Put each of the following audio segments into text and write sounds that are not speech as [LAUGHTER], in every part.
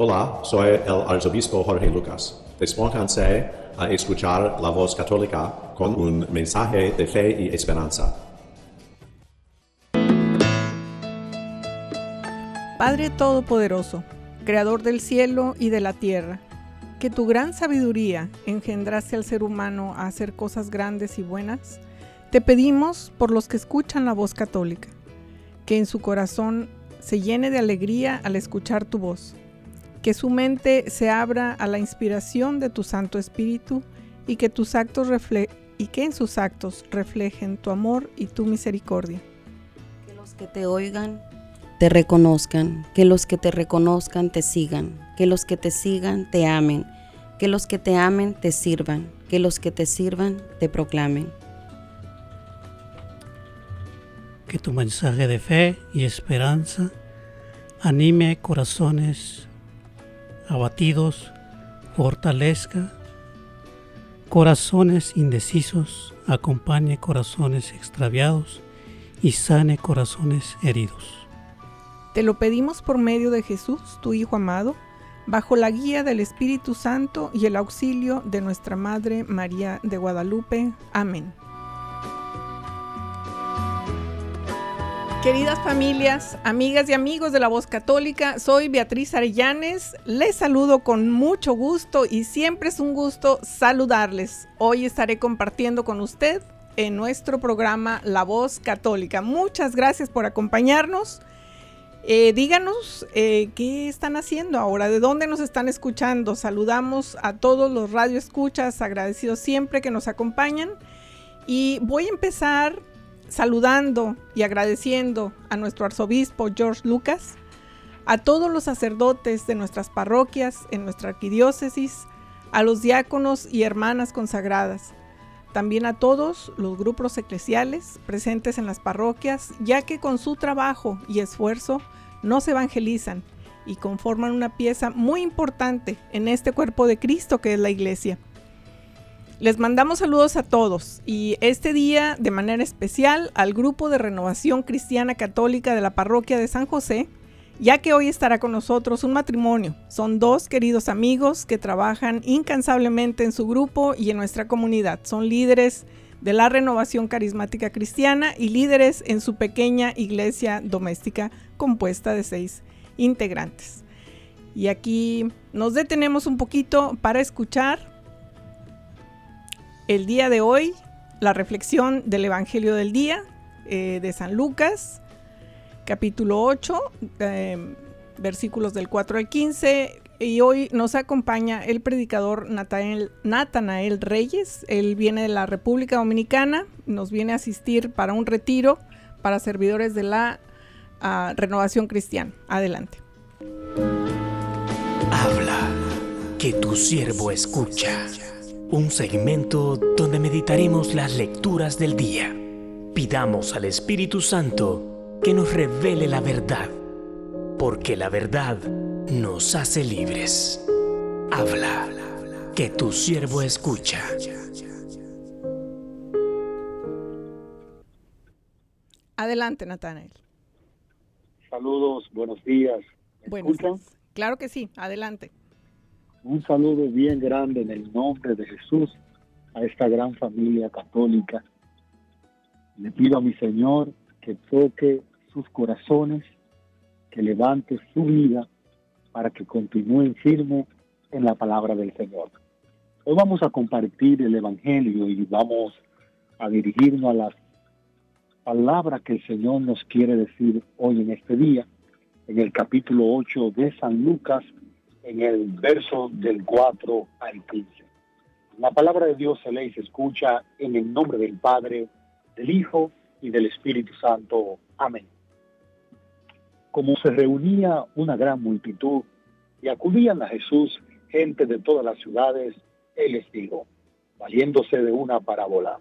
Hola, soy el arzobispo Jorge Lucas. Despónganse a escuchar la voz católica con un mensaje de fe y esperanza. Padre Todopoderoso, Creador del cielo y de la tierra, que tu gran sabiduría engendraste al ser humano a hacer cosas grandes y buenas, te pedimos por los que escuchan la voz católica, que en su corazón se llene de alegría al escuchar tu voz que su mente se abra a la inspiración de tu Santo Espíritu y que, tus actos y que en sus actos reflejen tu amor y tu misericordia. Que los que te oigan te reconozcan, que los que te reconozcan te sigan, que los que te sigan te amen, que los que te amen te sirvan, que los que te sirvan te proclamen. Que tu mensaje de fe y esperanza anime corazones abatidos, fortalezca corazones indecisos, acompañe corazones extraviados y sane corazones heridos. Te lo pedimos por medio de Jesús, tu Hijo amado, bajo la guía del Espíritu Santo y el auxilio de nuestra Madre María de Guadalupe. Amén. Queridas familias, amigas y amigos de la Voz Católica, soy Beatriz Arellanes. Les saludo con mucho gusto y siempre es un gusto saludarles. Hoy estaré compartiendo con usted en nuestro programa La Voz Católica. Muchas gracias por acompañarnos. Eh, díganos eh, qué están haciendo ahora, de dónde nos están escuchando. Saludamos a todos los radioescuchas, agradecidos siempre que nos acompañan. Y voy a empezar saludando y agradeciendo a nuestro arzobispo George Lucas, a todos los sacerdotes de nuestras parroquias en nuestra arquidiócesis, a los diáconos y hermanas consagradas, también a todos los grupos eclesiales presentes en las parroquias, ya que con su trabajo y esfuerzo nos evangelizan y conforman una pieza muy importante en este cuerpo de Cristo que es la iglesia. Les mandamos saludos a todos y este día de manera especial al grupo de renovación cristiana católica de la parroquia de San José, ya que hoy estará con nosotros un matrimonio. Son dos queridos amigos que trabajan incansablemente en su grupo y en nuestra comunidad. Son líderes de la renovación carismática cristiana y líderes en su pequeña iglesia doméstica compuesta de seis integrantes. Y aquí nos detenemos un poquito para escuchar el día de hoy la reflexión del Evangelio del día eh, de San Lucas, capítulo 8, em, versículos del 4 al 15. Y hoy nos acompaña el predicador Natanael, Reyes. Él viene de la República Dominicana, nos viene a asistir para un retiro para servidores de la ah, renovación cristiana. Adelante. Habla, que tu siervo escucha un segmento donde meditaremos las lecturas del día. Pidamos al Espíritu Santo que nos revele la verdad, porque la verdad nos hace libres. Habla, que tu siervo escucha. Adelante, Natanael. Saludos, buenos días. ¿Me escuchan? Claro que sí, adelante. Un saludo bien grande en el nombre de Jesús a esta gran familia católica. Le pido a mi Señor que toque sus corazones, que levante su vida para que continúen firmes en la palabra del Señor. Hoy vamos a compartir el Evangelio y vamos a dirigirnos a las palabras que el Señor nos quiere decir hoy en este día, en el capítulo 8 de San Lucas, en el verso del 4 al 15. La palabra de Dios se lee se escucha en el nombre del Padre, del Hijo y del Espíritu Santo. Amén. Como se reunía una gran multitud y acudían a Jesús gente de todas las ciudades, él les dijo, valiéndose de una parábola.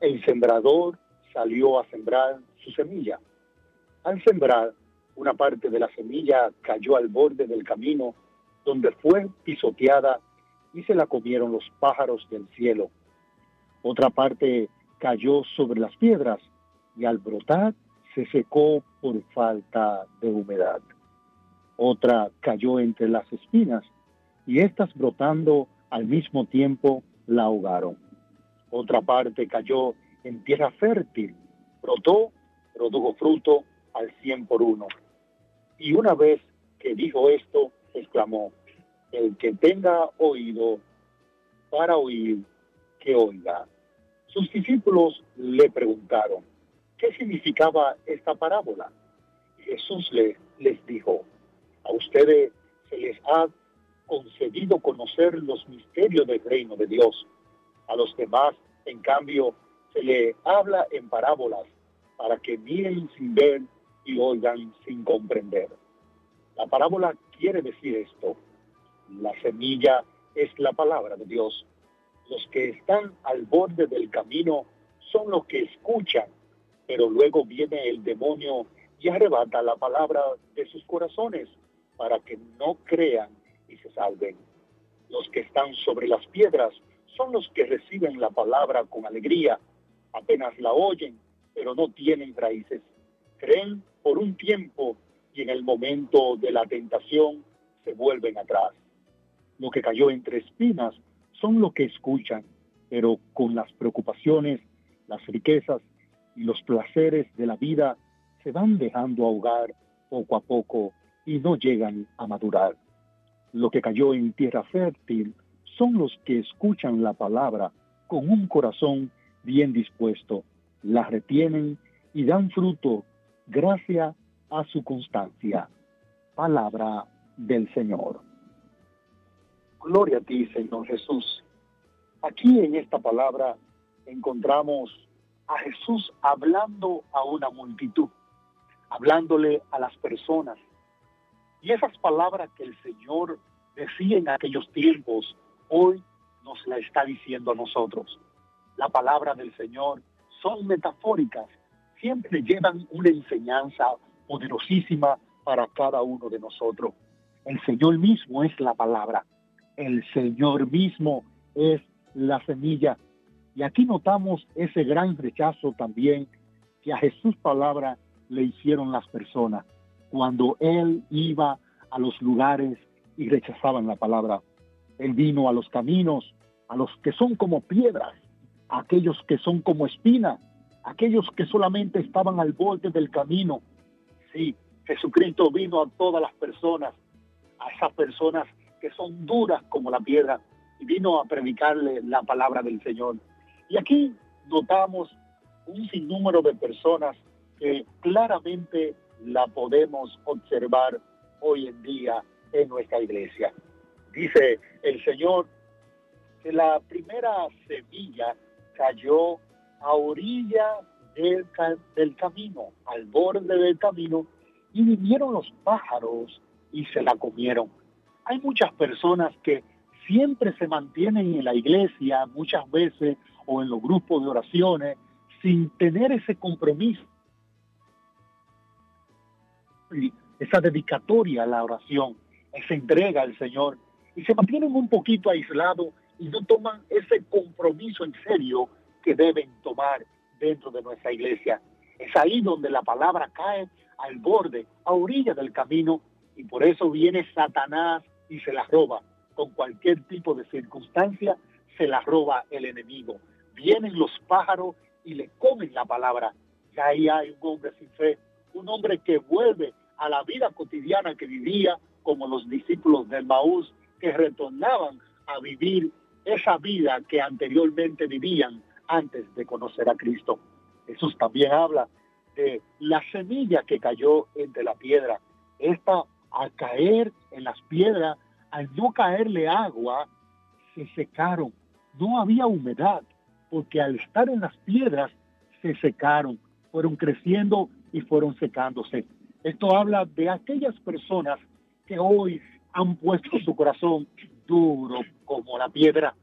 El sembrador salió a sembrar su semilla. Al sembrar, una parte de la semilla cayó al borde del camino, donde fue pisoteada y se la comieron los pájaros del cielo. Otra parte cayó sobre las piedras y al brotar se secó por falta de humedad. Otra cayó entre las espinas y éstas brotando al mismo tiempo la ahogaron. Otra parte cayó en tierra fértil, brotó, produjo fruto al cien por uno. Y una vez que dijo esto, exclamó, el que tenga oído para oír, que oiga. Sus discípulos le preguntaron, ¿qué significaba esta parábola? Jesús le, les dijo, a ustedes se les ha concedido conocer los misterios del reino de Dios. A los demás, en cambio, se le habla en parábolas para que miren sin ver y oigan sin comprender. La parábola quiere decir esto. La semilla es la palabra de Dios. Los que están al borde del camino son los que escuchan, pero luego viene el demonio y arrebata la palabra de sus corazones para que no crean y se salven. Los que están sobre las piedras son los que reciben la palabra con alegría, apenas la oyen, pero no tienen raíces. Creen por un tiempo y en el momento de la tentación se vuelven atrás. Lo que cayó entre espinas son los que escuchan, pero con las preocupaciones, las riquezas y los placeres de la vida se van dejando ahogar poco a poco y no llegan a madurar. Lo que cayó en tierra fértil son los que escuchan la palabra con un corazón bien dispuesto, la retienen y dan fruto gracias a su constancia. Palabra del Señor. Gloria a ti, Señor Jesús. Aquí en esta palabra encontramos a Jesús hablando a una multitud, hablándole a las personas. Y esas palabras que el Señor decía en aquellos tiempos, hoy nos la está diciendo a nosotros. La palabra del Señor son metafóricas, siempre llevan una enseñanza poderosísima para cada uno de nosotros. El Señor mismo es la palabra, el Señor mismo es la semilla. Y aquí notamos ese gran rechazo también que a Jesús palabra le hicieron las personas cuando Él iba a los lugares y rechazaban la palabra. Él vino a los caminos, a los que son como piedras, aquellos que son como espina, aquellos que solamente estaban al borde del camino. Sí, Jesucristo vino a todas las personas, a esas personas que son duras como la piedra, y vino a predicarle la palabra del Señor. Y aquí notamos un sinnúmero de personas que claramente la podemos observar hoy en día en nuestra iglesia. Dice el Señor que la primera semilla cayó a orilla del, del camino, al borde del camino, y vinieron los pájaros y se la comieron. Hay muchas personas que siempre se mantienen en la iglesia, muchas veces, o en los grupos de oraciones, sin tener ese compromiso, esa dedicatoria a la oración, esa entrega al Señor, y se mantienen un poquito aislados y no toman ese compromiso en serio que deben tomar dentro de nuestra iglesia. Es ahí donde la palabra cae al borde, a orilla del camino, y por eso viene Satanás y se la roba. Con cualquier tipo de circunstancia, se la roba el enemigo. Vienen los pájaros y le comen la palabra. Y ahí hay un hombre sin fe, un hombre que vuelve a la vida cotidiana que vivía, como los discípulos del Maús, que retornaban a vivir esa vida que anteriormente vivían antes de conocer a Cristo. Jesús también habla de la semilla que cayó entre la piedra. Esta, al caer en las piedras, al no caerle agua, se secaron. No había humedad, porque al estar en las piedras, se secaron, fueron creciendo y fueron secándose. Esto habla de aquellas personas que hoy han puesto su corazón duro como la piedra,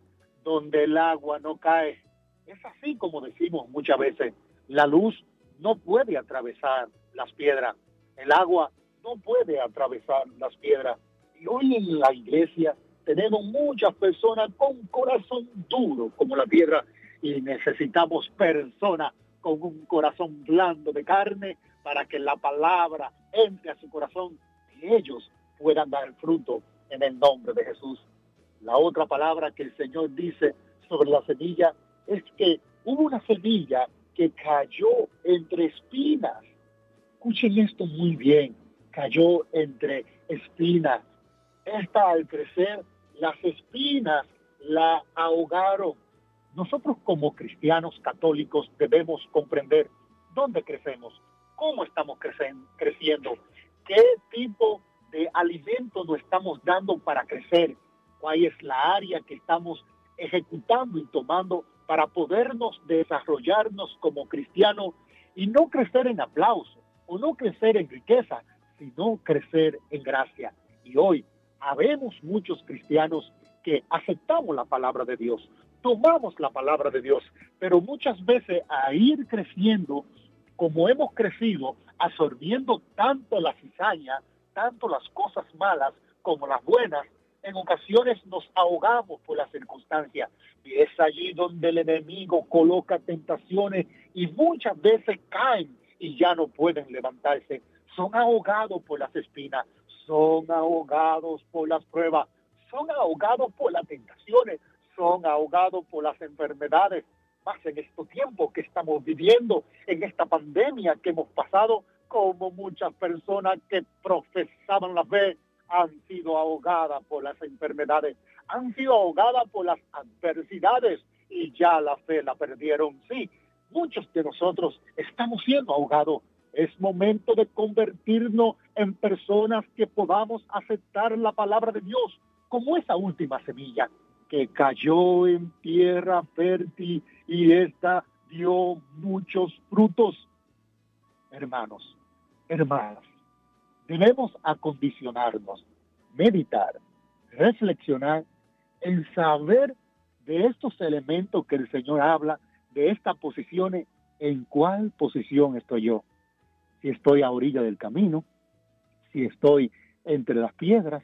donde el agua no cae. Es así como decimos muchas veces, la luz no puede atravesar las piedras, el agua no puede atravesar las piedras. Y hoy en la iglesia tenemos muchas personas con corazón duro como la piedra y necesitamos personas con un corazón blando de carne para que la palabra entre a su corazón y ellos puedan dar fruto en el nombre de Jesús. La otra palabra que el Señor dice sobre la semilla es que hubo una semilla que cayó entre espinas. Escuchen esto muy bien, cayó entre espinas. Esta al crecer, las espinas la ahogaron. Nosotros como cristianos católicos debemos comprender dónde crecemos, cómo estamos creciendo, qué tipo de alimento nos estamos dando para crecer, cuál es la área que estamos ejecutando y tomando para podernos desarrollarnos como cristianos y no crecer en aplauso o no crecer en riqueza, sino crecer en gracia. Y hoy habemos muchos cristianos que aceptamos la palabra de Dios, tomamos la palabra de Dios, pero muchas veces a ir creciendo como hemos crecido, absorbiendo tanto la cizaña, tanto las cosas malas como las buenas, en ocasiones nos ahogamos por las circunstancias. Y es allí donde el enemigo coloca tentaciones y muchas veces caen y ya no pueden levantarse. Son ahogados por las espinas, son ahogados por las pruebas, son ahogados por las tentaciones, son ahogados por las enfermedades. Más en estos tiempos que estamos viviendo, en esta pandemia que hemos pasado, como muchas personas que profesaban la fe han sido ahogadas por las enfermedades, han sido ahogadas por las adversidades y ya la fe la perdieron. Sí, muchos de nosotros estamos siendo ahogados. Es momento de convertirnos en personas que podamos aceptar la palabra de Dios como esa última semilla que cayó en tierra fértil y esta dio muchos frutos. Hermanos, hermanas, debemos acondicionarnos, meditar, reflexionar en saber de estos elementos que el Señor habla, de estas posiciones, en cuál posición estoy yo. Si estoy a orilla del camino, si estoy entre las piedras,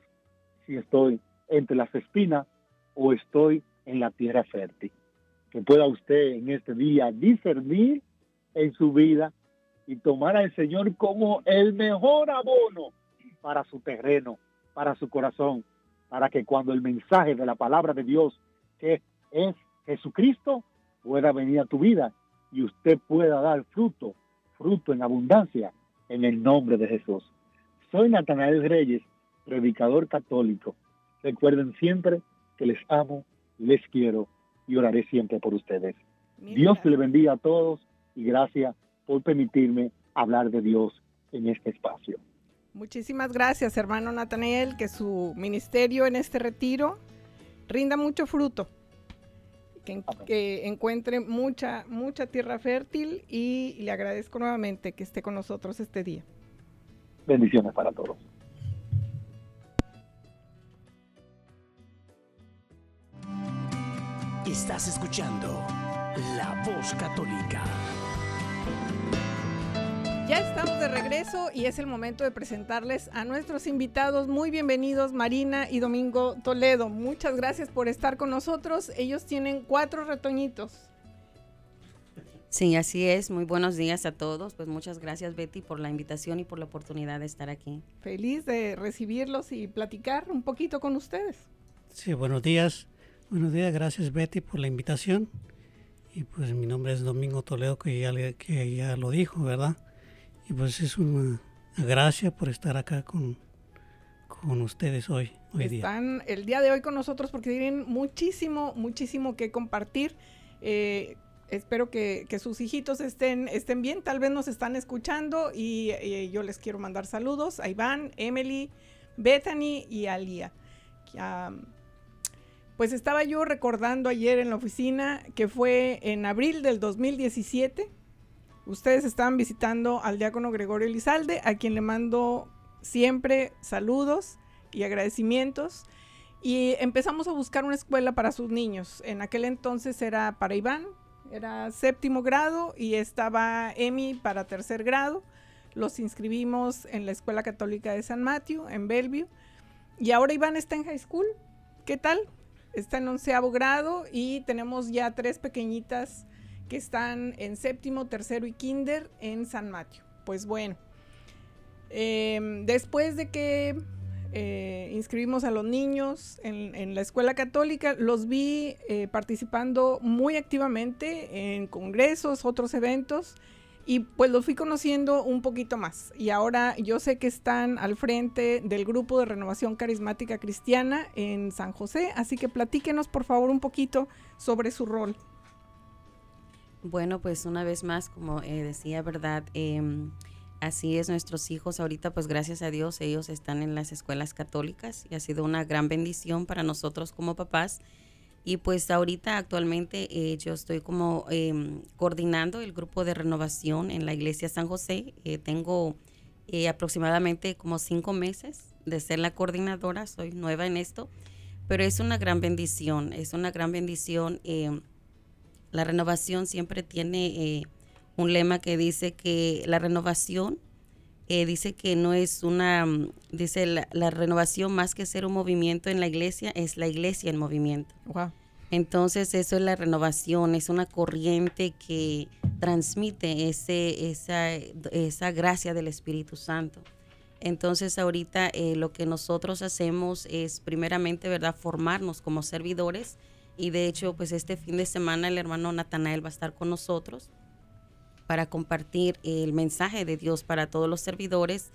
si estoy entre las espinas o estoy en la tierra fértil. Que pueda usted en este día discernir en su vida y tomar al Señor como el mejor abono para su terreno, para su corazón, para que cuando el mensaje de la palabra de Dios, que es Jesucristo, pueda venir a tu vida y usted pueda dar fruto, fruto en abundancia, en el nombre de Jesús. Soy Natanael Reyes, predicador católico. Recuerden siempre que les amo, les quiero y oraré siempre por ustedes. Dios le bendiga a todos y gracias por permitirme hablar de Dios en este espacio. Muchísimas gracias, hermano Nathaniel, que su ministerio en este retiro rinda mucho fruto, que, que, encuentre mucha, mucha tierra fértil y le agradezco nuevamente que esté con nosotros este día. Bendiciones para todos. Estás escuchando La Voz Católica. Ya estamos de regreso y es el momento de presentarles a nuestros invitados. Muy bienvenidos Marina y Domingo Toledo. Muchas gracias por estar con nosotros. Ellos tienen cuatro retoñitos. Sí, así es. Muy buenos días a todos. Pues muchas gracias Betty por la invitación y por la oportunidad de estar aquí. Feliz de recibirlos y platicar un poquito con ustedes. Sí, buenos días. Buenos días, gracias Betty por la invitación. Y pues mi nombre es Domingo Toledo, que ya, que ya lo dijo, ¿verdad? Y pues es una gracia por estar acá con, con ustedes hoy, Están el día de hoy con nosotros porque tienen muchísimo, muchísimo que compartir. Eh, espero que, sus hijitos estén, estén bien, tal vez nos están escuchando y, yo les quiero mandar saludos a Iván, Emily, Bethany y Alia. pues estaba yo recordando ayer en la oficina que fue en abril del 2017 Ustedes estaban visitando al diácono Gregorio Elizalde, a quien le mando siempre saludos y agradecimientos. Y empezamos a buscar una escuela para sus niños. En aquel entonces era para Iván, era séptimo grado y estaba Emi para tercer grado. Los inscribimos en la Escuela Católica de San Mateo, en Bellevue. Y ahora Iván está en high school. ¿Qué tal? Está en onceavo grado y tenemos ya tres pequeñitas que están en séptimo, tercero y kinder en San Mateo. Pues bueno, em, después de que eh, inscribimos a los niños en, la escuela católica, los vi eh, participando muy activamente en congresos, otros eventos, y pues los fui conociendo un poquito más. Y ahora yo sé que están al frente del grupo de renovación carismática cristiana en San José, así que platíquenos por favor un poquito sobre su rol. Bueno, pues una vez más, como eh, decía, ¿verdad? Em, así es, nuestros hijos ahorita, pues gracias a Dios, ellos están en las escuelas católicas y ha sido una gran bendición para nosotros como papás. Y pues ahorita actualmente eh, yo estoy como em, coordinando el grupo de renovación en la iglesia San José. Eh, tengo aproximadamente como cinco meses de ser la coordinadora, soy nueva en esto, pero es una gran bendición, es una gran bendición em, la renovación siempre tiene eh, un lema que dice que la renovación eh, dice que no es una, mm, dice la, renovación más que ser un movimiento en la iglesia, es la iglesia en movimiento. Entonces eso es la renovación, es una corriente que transmite ese, esa, esa gracia del Espíritu Santo. Entonces ahorita eh, lo que nosotros hacemos es primeramente, ¿verdad?, formarnos como servidores y de hecho, pues este fin de semana el hermano Natanael va a estar con nosotros para compartir el mensaje de Dios para todos los servidores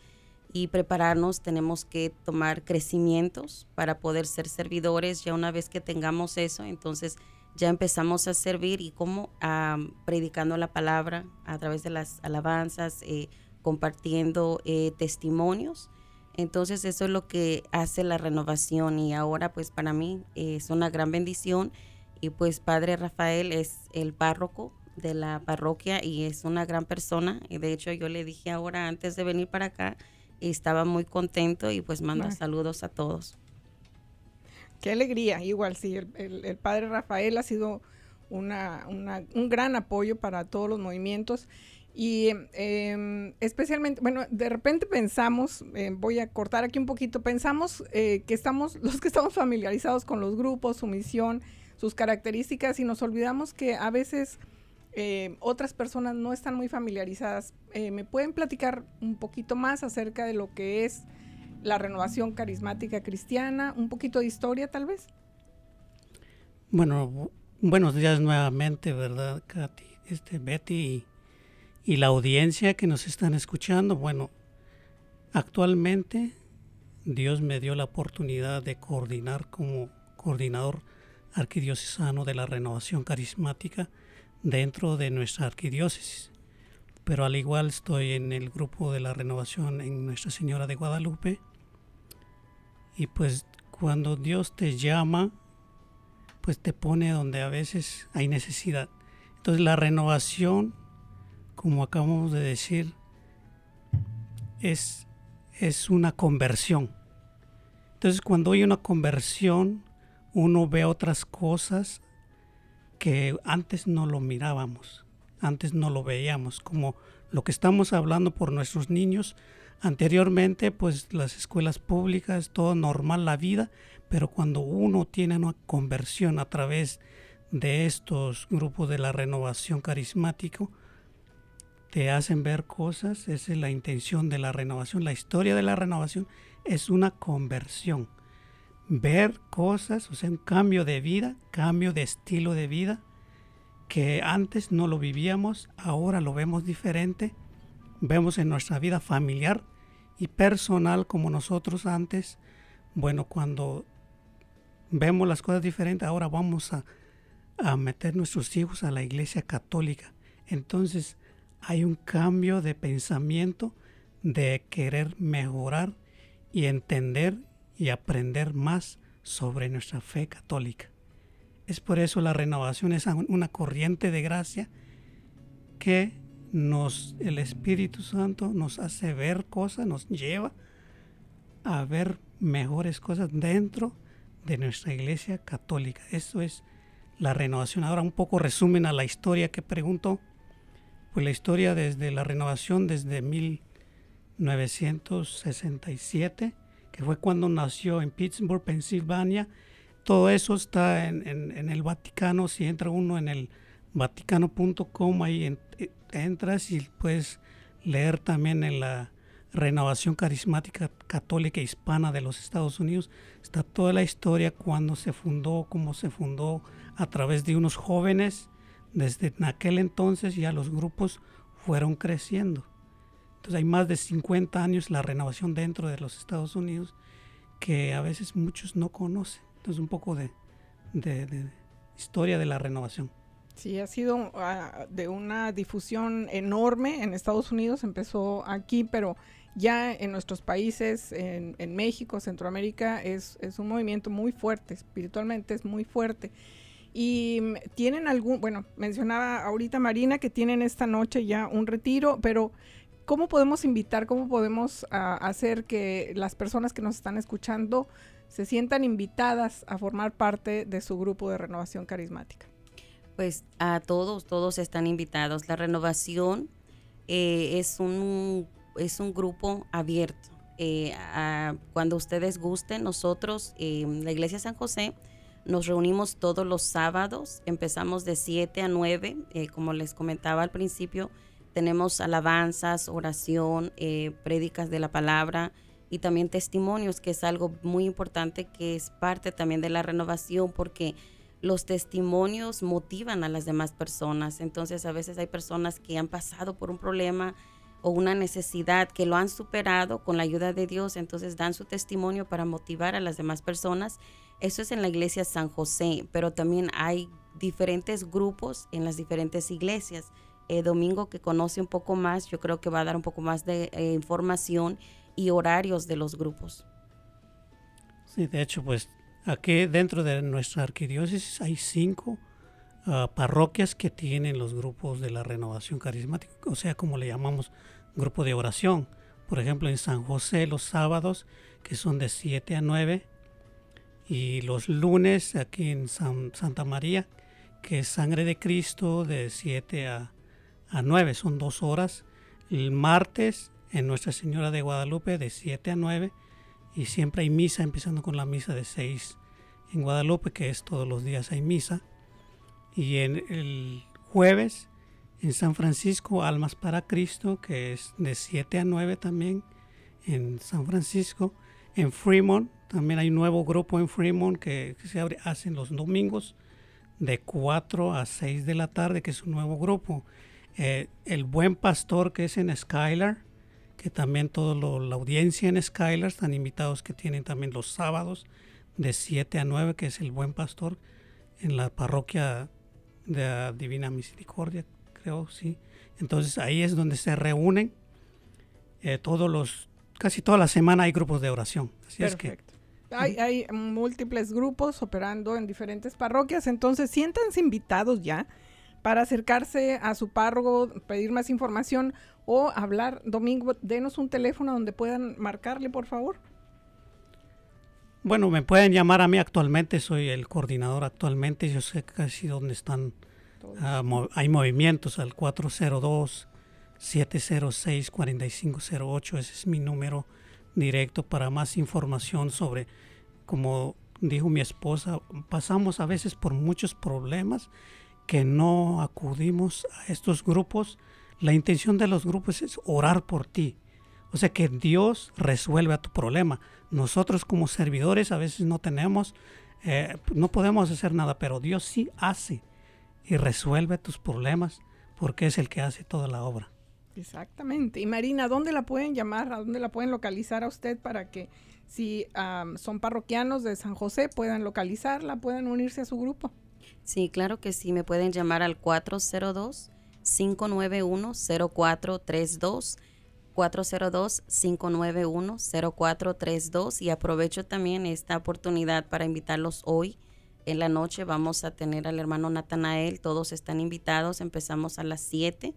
y prepararnos. Tenemos que tomar crecimientos para poder ser servidores. Ya una vez que tengamos eso, entonces ya empezamos a servir y como predicando la palabra a través de las alabanzas, eh, compartiendo eh, testimonios entonces eso es lo que hace la renovación y ahora pues para mí es una gran bendición. Y pues Padre Rafael es el párroco de la parroquia y es una gran persona. Y de hecho yo le dije ahora antes de venir para acá y estaba muy contento y pues manda saludos a todos. Qué alegría, igual sí, el, Padre Rafael ha sido una, un gran apoyo para todos los movimientos y em, especialmente, bueno, de repente pensamos, eh, voy a cortar aquí un poquito, pensamos eh, que estamos, [LAUGHS] los que estamos familiarizados con los grupos, su misión, sus características, y nos olvidamos que a veces eh, otras personas no están muy familiarizadas. ¿Me pueden platicar un poquito más acerca de lo que es la renovación carismática cristiana? Un poquito de historia, tal vez. Bueno, buenos días nuevamente, ¿verdad, Katy? Este, Betty y la audiencia que nos están escuchando, bueno, actualmente Dios me dio la oportunidad de coordinar como coordinador arquidiocesano de la renovación carismática dentro de nuestra arquidiócesis. Pero al igual estoy en el grupo de la renovación en Nuestra Señora de Guadalupe. Y pues cuando Dios te llama, pues te pone donde a veces hay necesidad. Entonces la renovación como acabamos de decir, es, es una conversión. Entonces cuando hay una conversión, uno ve otras cosas que antes no lo mirábamos, antes no lo veíamos, como lo que estamos hablando por nuestros niños. Anteriormente, pues las escuelas públicas, todo normal la vida, pero cuando uno tiene una conversión a través de estos grupos de la renovación carismático, te hacen ver cosas, esa es la intención de la renovación. La historia de la renovación es una conversión. Ver cosas, o sea, un cambio de vida, cambio de estilo de vida, que antes no lo vivíamos, ahora lo vemos diferente. Vemos en nuestra vida familiar y personal como nosotros antes. Bueno, cuando vemos las cosas diferentes, ahora vamos a, a meter nuestros hijos a la iglesia católica. Entonces, hay un cambio de pensamiento de querer mejorar y entender y aprender más sobre nuestra fe católica. Es por eso la renovación es una corriente de gracia que nos el Espíritu Santo nos hace ver cosas, nos lleva a ver mejores cosas dentro de nuestra iglesia católica. Eso es la renovación. Ahora un poco resumen a la historia que pregunto. Pues la historia desde la renovación desde 1967, que fue cuando nació en Pittsburgh, Pensilvania. Todo eso está en, en el Vaticano. Si entra uno en el vaticano.com, ahí eh, entras y puedes leer también en la renovación carismática católica hispana de los Estados Unidos. Está toda la historia cuando se fundó, cómo se fundó a través de unos jóvenes. Desde aquel entonces ya los grupos fueron creciendo. Entonces hay más de 50 años la renovación dentro de los Estados Unidos que a veces muchos no conocen. Entonces un poco de, historia de la renovación. Sí, ha sido ah, de una difusión enorme en Estados Unidos, empezó aquí, pero ya en nuestros países, en, México, Centroamérica, es, un movimiento muy fuerte, espiritualmente es muy fuerte. Y mm, tienen algún, bueno, mencionaba ahorita Marina que tienen esta noche ya un retiro, pero ¿cómo podemos invitar, cómo podemos ah, hacer que las personas que nos están escuchando se sientan invitadas a formar parte de su grupo de renovación carismática? Pues a todos, todos están invitados. La renovación eh, es, un, es un grupo abierto. Eh, cuando ustedes gusten, nosotros, eh, la Iglesia San José, nos reunimos todos los sábados, empezamos de 7 a 9, como les comentaba al principio, tenemos alabanzas, oración, prédicas de la palabra y también testimonios, que es algo muy importante, que es parte también de la renovación, porque los testimonios motivan a las demás personas. Entonces a veces hay personas que han pasado por un problema o una necesidad que lo han superado con la ayuda de Dios, entonces dan su testimonio para motivar a las demás personas. Eso es en la iglesia San José, pero también hay diferentes grupos en las diferentes iglesias. Eh, Domingo que conoce un poco más, yo creo que va a dar un poco más de eh, información y horarios de los grupos. Sí, de hecho, pues Aquí dentro de nuestra arquidiócesis hay cinco ah, parroquias que tienen los grupos de la renovación carismática, o sea, como le llamamos grupo de oración. Por ejemplo, en San José los sábados, que son de 7 a 9, y los lunes aquí en Santa María, que es Sangre de Cristo, de 7 a, a 9, son dos horas. El martes en Nuestra Señora de Guadalupe, de 7 a 9, y siempre hay misa, empezando con la misa de 6 en Guadalupe, que es todos los días hay misa. Y en el jueves en San Francisco, Almas para Cristo, que es de 7 a 9 también en San Francisco. En Fremont también hay un nuevo grupo en Fremont que, se abre, hacen los domingos de 4 a 6 de la tarde, que es un nuevo grupo. Eh, el Buen Pastor, que es en Skylar, que también toda la audiencia en Skylar están invitados que tienen también los sábados de 7 a 9, que es el Buen Pastor, en la parroquia de Divina Misericordia, creo, sí. Entonces ahí es donde se reúnen eh, todos los, casi toda la semana hay grupos de oración. Así es que hay, hay, múltiples grupos operando en diferentes parroquias, entonces siéntanse invitados ya para acercarse a su párroco, pedir más información o hablar. Domingo, denos un teléfono donde puedan marcarle, por favor. Bueno, me pueden llamar a mí actualmente, soy el coordinador actualmente, yo sé casi dónde están, ah, hay movimientos al 402-706-4508, ese es mi número directo para más información sobre, como dijo mi esposa, pasamos a veces por muchos problemas que no acudimos a estos grupos, la intención de los grupos es orar por ti. O sea que Dios resuelve a tu problema. Nosotros como servidores a veces no tenemos, eh, no podemos hacer nada, pero Dios sí hace y resuelve tus problemas porque es el que hace toda la obra. Exactamente. Y Marina, ¿dónde la pueden llamar? ¿A dónde la pueden localizar a usted para que si son parroquianos de San José puedan localizarla, puedan unirse a su grupo? Sí, claro que sí, me pueden llamar al 402-591-0432. 402-591-0432 y aprovecho también esta oportunidad para invitarlos hoy. En la noche vamos a tener al hermano Natanael, todos están invitados, empezamos a las 7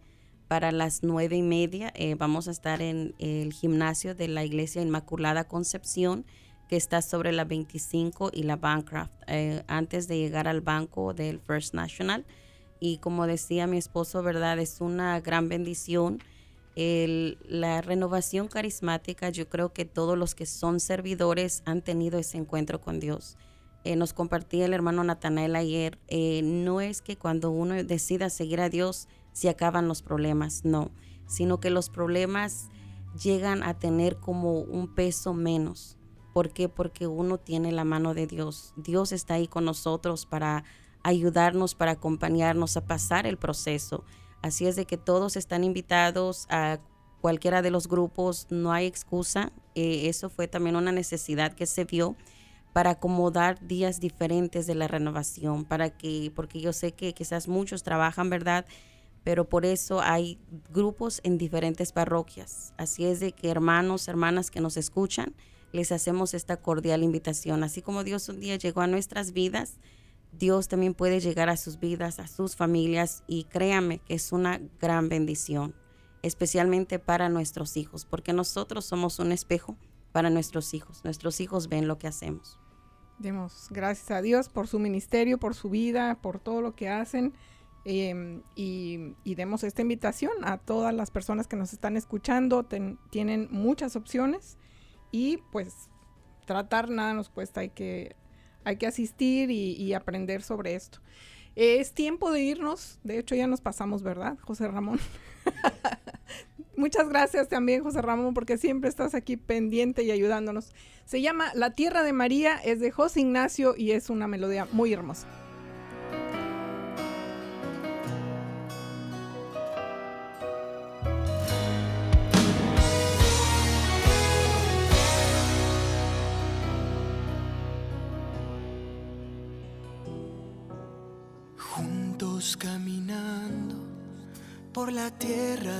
para las nueve y media. Eh, vamos a estar en el gimnasio de la Iglesia Inmaculada Concepción que está sobre la 25 y la Bancroft, eh, antes de llegar al banco del First National. Y como decía mi esposo, ¿verdad? Es una gran bendición. la renovación carismática, yo creo que todos los que son servidores han tenido ese encuentro con Dios. Eh, nos compartía el hermano Natanael ayer, eh, no es que cuando uno decida seguir a Dios se acaban los problemas, no, sino que los problemas llegan a tener como un peso menos. ¿Por qué? Porque uno tiene la mano de Dios. Dios está ahí con nosotros para ayudarnos, para acompañarnos a pasar el proceso. Así es de que todos están invitados a cualquiera de los grupos, no hay excusa. Eh, eso fue también una necesidad que se vio para acomodar días diferentes de la renovación, para que, porque yo sé que quizás muchos trabajan, ¿verdad? Pero por eso hay grupos en diferentes parroquias. Así es de que hermanos, hermanas que nos escuchan, les hacemos esta cordial invitación. Así como Dios un día llegó a nuestras vidas, Dios también puede llegar a sus vidas, a sus familias y créame que es una gran bendición, especialmente para nuestros hijos, porque nosotros somos un espejo para nuestros hijos. Nuestros hijos ven lo que hacemos. Demos gracias a Dios por su ministerio, por su vida, por todo lo que hacen. Em, y, demos esta invitación a todas las personas que nos están escuchando. tienen muchas opciones y pues tratar nada nos cuesta, hay que, hay que asistir y, aprender sobre esto. Es tiempo de irnos, de hecho ya nos pasamos, ¿verdad, José Ramón? [LAUGHS] Muchas gracias también, José Ramón, porque siempre estás aquí pendiente y ayudándonos. Se llama La Tierra de María, es de José Ignacio y es una melodía muy hermosa.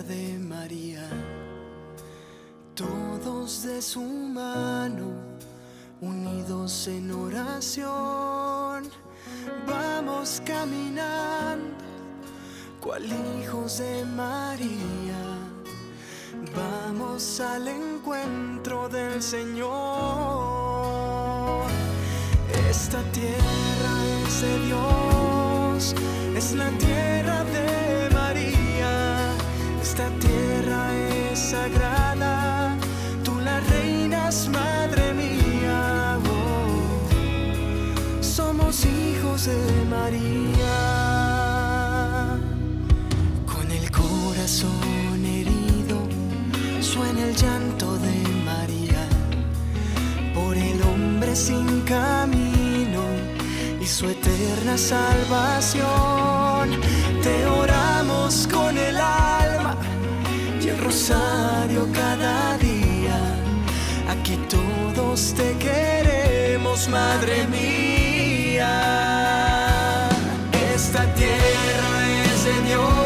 De María, todos de su mano, unidos en oración, vamos caminando, cual hijos de María, vamos al encuentro del Señor. Esta tierra es de Dios es la tierra esta tierra es sagrada, tú la reinas, madre mía, oh, somos hijos de María. Con el corazón herido, suena el llanto de María, por el hombre sin camino y su eterna salvación. Te oramos con el alma rosario cada día. Aquí todos te queremos, Madre mía. Esta tierra es de Dios,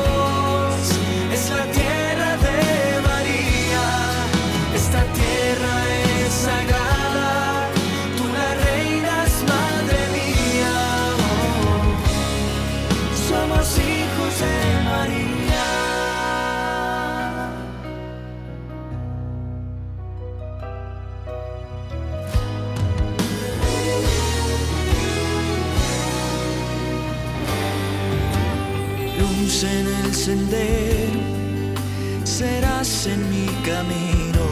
sendero, serás en mi camino,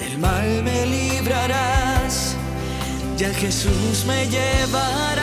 del mal me librarás, ya Jesús me llevarás,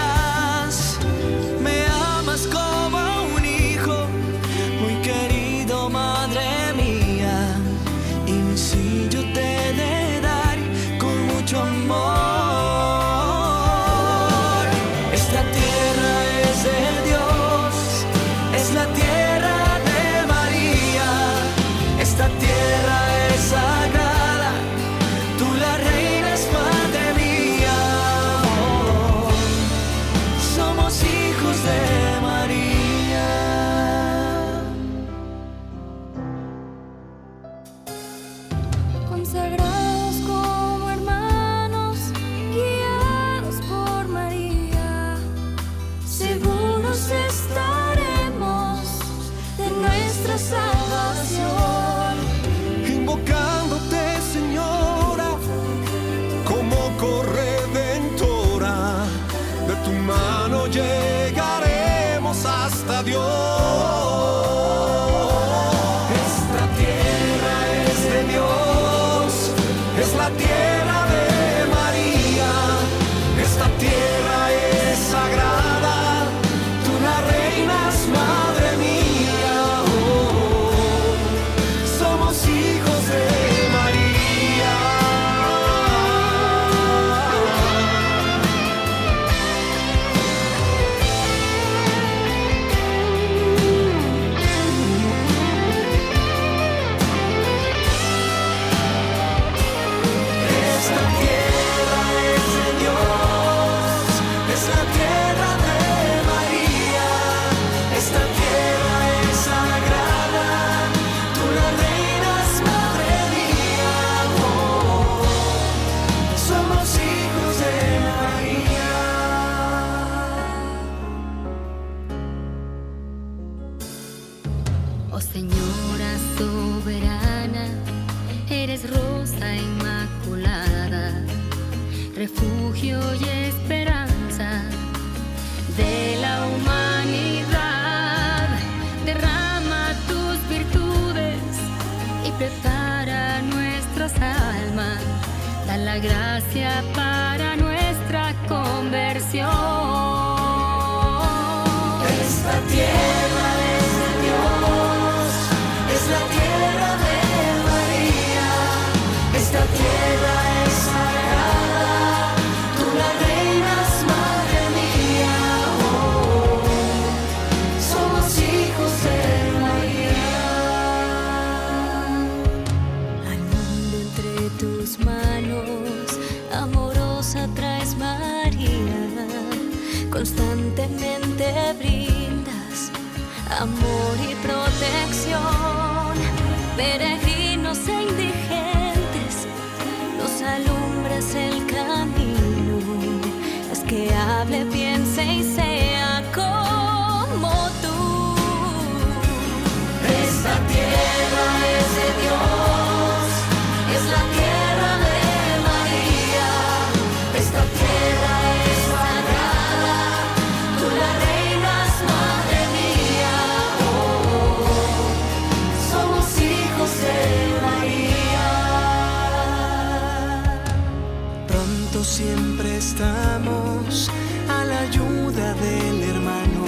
siempre estamos a la ayuda del hermano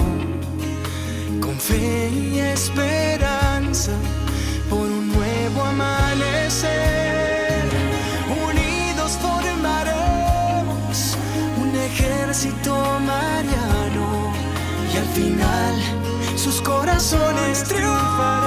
con fe y esperanza por un nuevo amanecer. Unidos formaremos un ejército mariano y al final sus corazones triunfarán.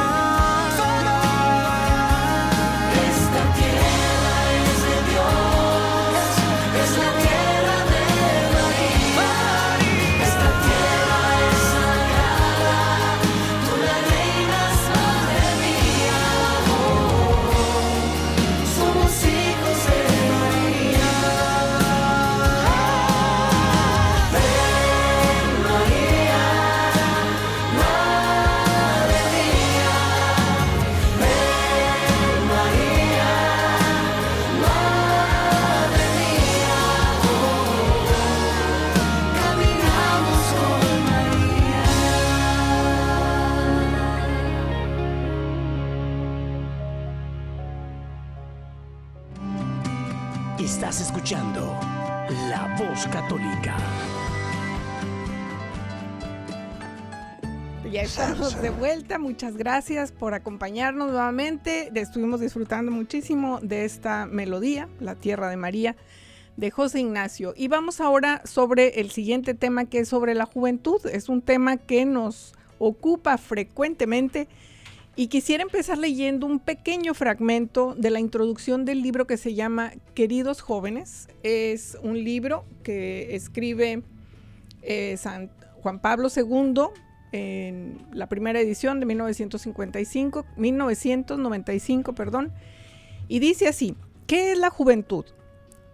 De vuelta, muchas gracias por acompañarnos nuevamente. Estuvimos disfrutando muchísimo de esta melodía, La Tierra de María, de José Ignacio. Y vamos ahora sobre el siguiente tema que es sobre la juventud. Es un tema que nos ocupa frecuentemente y quisiera empezar leyendo un pequeño fragmento de la introducción del libro que se llama Queridos jóvenes. Es un libro que escribe eh, San Juan Pablo II en la primera edición de 1955, 1995, perdón, y dice así, ¿qué es la juventud?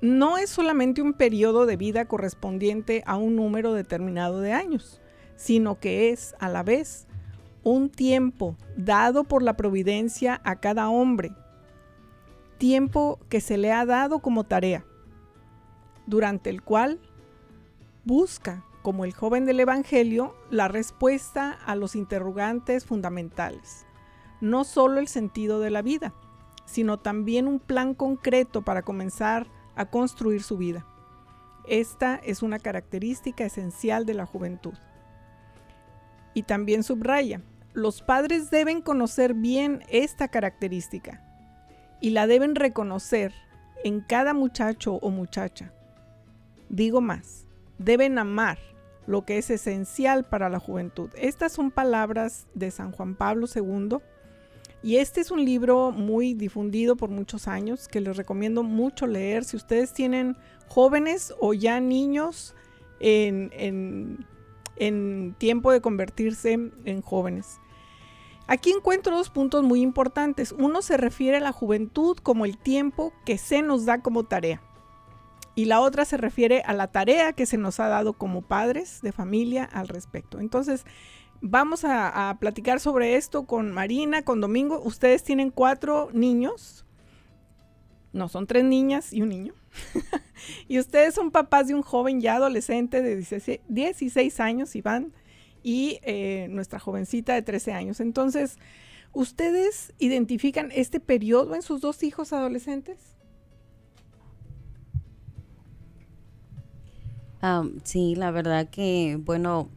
No es solamente un periodo de vida correspondiente a un número determinado de años, sino que es a la vez un tiempo dado por la providencia a cada hombre, tiempo que se le ha dado como tarea, durante el cual busca, como el joven del Evangelio, la respuesta a los interrogantes fundamentales. No solo el sentido de la vida, sino también un plan concreto para comenzar a construir su vida. Esta es una característica esencial de la juventud. Y también subraya, los padres deben conocer bien esta característica y la deben reconocer en cada muchacho o muchacha. Digo más, deben amar lo que es esencial para la juventud. Estas son palabras de San Juan Pablo II y este es un libro muy difundido por muchos años que les recomiendo mucho leer. Si ustedes tienen jóvenes o ya niños en, en tiempo de convertirse en jóvenes. Aquí encuentro dos puntos muy importantes. Uno se refiere a la juventud como el tiempo que se nos da como tarea. Y la otra se refiere a la tarea que se nos ha dado como padres de familia al respecto. Entonces, vamos a, platicar sobre esto con Marina, con Domingo. Ustedes tienen cuatro niños. No, son tres niñas y un niño. [LAUGHS] y ustedes son papás de un joven ya adolescente de 16, años, Iván, y eh, nuestra jovencita de 13 años. Entonces, ¿ustedes identifican este periodo en sus dos hijos adolescentes? Sí, la verdad que, bueno,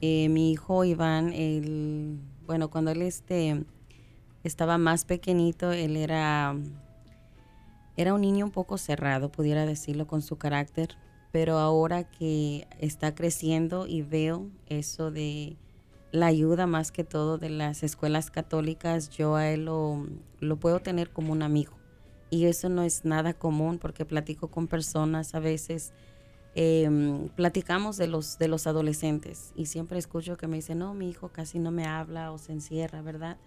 eh, mi hijo Iván, él, bueno, cuando él este, estaba más pequeñito, él era, era un niño un poco cerrado, pudiera decirlo, con su carácter, pero ahora que está creciendo y veo eso de la ayuda más que todo de las escuelas católicas, yo a él lo, lo puedo tener como un amigo. Y eso no es nada común porque platico con personas a veces Em, platicamos de los, de los adolescentes y siempre escucho que me dicen, no, mi hijo casi no me habla o se encierra, ¿verdad?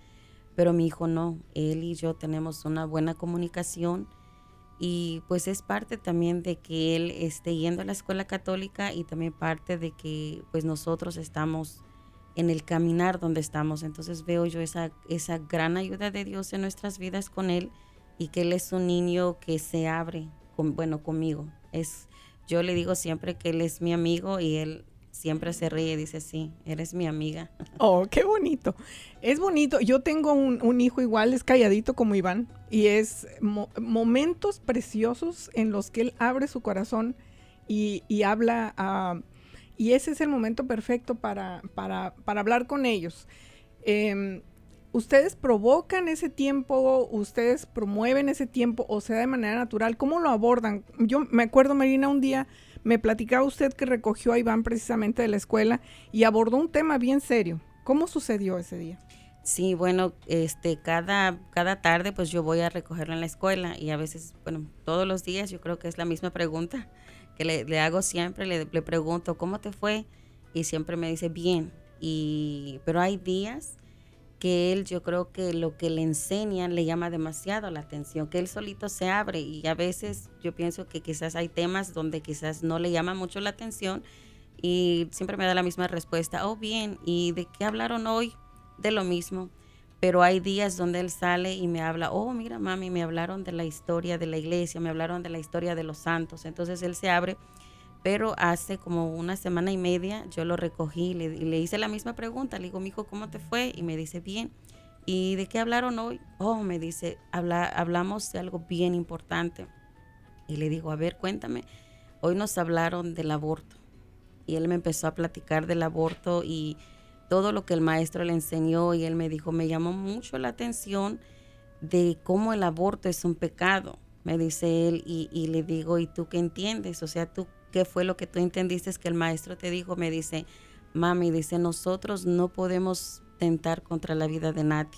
Pero mi hijo no, él y yo tenemos una buena comunicación y pues es parte también de que él esté yendo a la escuela católica y también parte de que pues nosotros estamos en el caminar donde estamos. Entonces veo yo esa, esa gran ayuda de Dios en nuestras vidas con él y que él es un niño que se abre, con, bueno, conmigo. Es, yo le digo siempre que él es mi amigo y él siempre se ríe y dice, sí, eres mi amiga. [LAUGHS] Oh, qué bonito. Es bonito. Yo tengo un, hijo igual, es calladito como Iván, y es momentos preciosos en los que él abre su corazón y, habla, uh, y ese es el momento perfecto para, para, para hablar con ellos. Em, ¿Ustedes provocan ese tiempo? ¿Ustedes promueven ese tiempo o sea de manera natural? ¿Cómo lo abordan? Yo me acuerdo, Marina, un día me platicaba usted que recogió a Iván precisamente de la escuela y abordó un tema bien serio. ¿Cómo sucedió ese día? Sí, bueno, este, cada, cada tarde pues yo voy a recogerlo en la escuela y a veces, bueno, todos los días yo creo que es la misma pregunta que le, hago siempre, le, le, pregunto, ¿cómo te fue? Y siempre me dice, bien. Y, pero hay días que él yo creo que lo que le enseñan le llama demasiado la atención, que él solito se abre y a veces yo pienso que quizás hay temas donde quizás no le llama mucho la atención y siempre me da la misma respuesta, oh bien, ¿y de qué hablaron hoy? De lo mismo. Pero hay días donde él sale y me habla, oh, mira, mami, me hablaron de la historia de la iglesia, me hablaron de la historia de los santos. Entonces él se abre pero hace como una semana y media yo lo recogí y le, hice la misma pregunta. Le digo, mijo, ¿cómo te fue? Y me dice, bien. ¿Y de qué hablaron hoy? Oh, me dice, Habla, hablamos de algo bien importante. Y le digo, a ver, cuéntame. Hoy nos hablaron del aborto. Y él me empezó a platicar del aborto y todo lo que el maestro le enseñó. Y él me dijo, me llamó mucho la atención de cómo el aborto es un pecado, me dice él. Y, y le digo, ¿y tú qué entiendes? O sea, ¿tú qué fue lo que tú entendiste que el maestro te dijo, me dice, mami, dice, nosotros no podemos tentar contra la vida de nadie,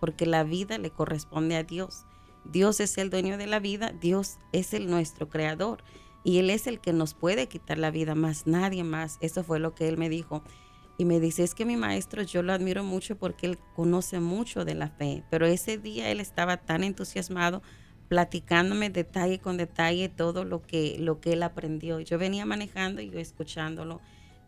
porque la vida le corresponde a Dios. Dios es el dueño de la vida, Dios es el nuestro creador y Él es el que nos puede quitar la vida, más nadie más. Eso fue lo que Él me dijo. Y me dice, es que mi maestro yo lo admiro mucho porque Él conoce mucho de la fe, pero ese día Él estaba tan entusiasmado platicándome detalle con detalle todo lo que, lo que él aprendió. Yo venía manejando y yo escuchándolo.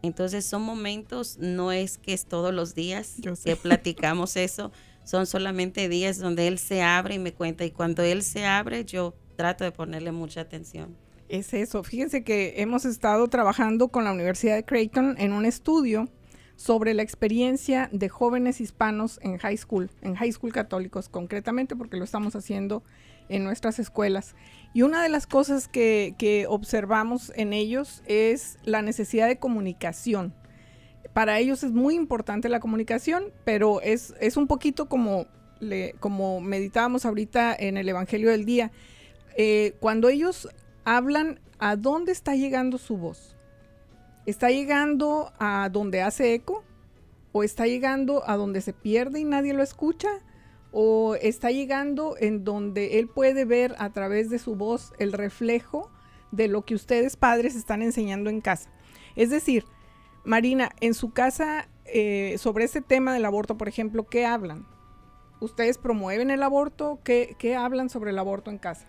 Entonces son momentos, no es que es todos los días que platicamos eso, son solamente días donde él se abre y me cuenta y cuando él se abre yo trato de ponerle mucha atención. Es eso. Fíjense que hemos estado trabajando con la Universidad de Creighton en un estudio sobre la experiencia de jóvenes hispanos en high school, en high school católicos concretamente, porque lo estamos haciendo en nuestras escuelas. Y una de las cosas que, que observamos en ellos es la necesidad de comunicación. Para ellos es muy importante la comunicación, pero es, es un poquito como, le, como meditábamos ahorita en el Evangelio del Día. Eh, cuando ellos hablan, ¿a dónde está llegando su voz? ¿Está llegando a donde hace eco? ¿O está llegando a donde se pierde y nadie lo escucha? ¿O está llegando en donde él puede ver a través de su voz el reflejo de lo que ustedes padres están enseñando en casa? Es decir, Marina, en su casa, eh, sobre ese tema del aborto, por ejemplo, ¿qué hablan? ¿Ustedes promueven el aborto? ¿Qué, qué hablan sobre el aborto en casa?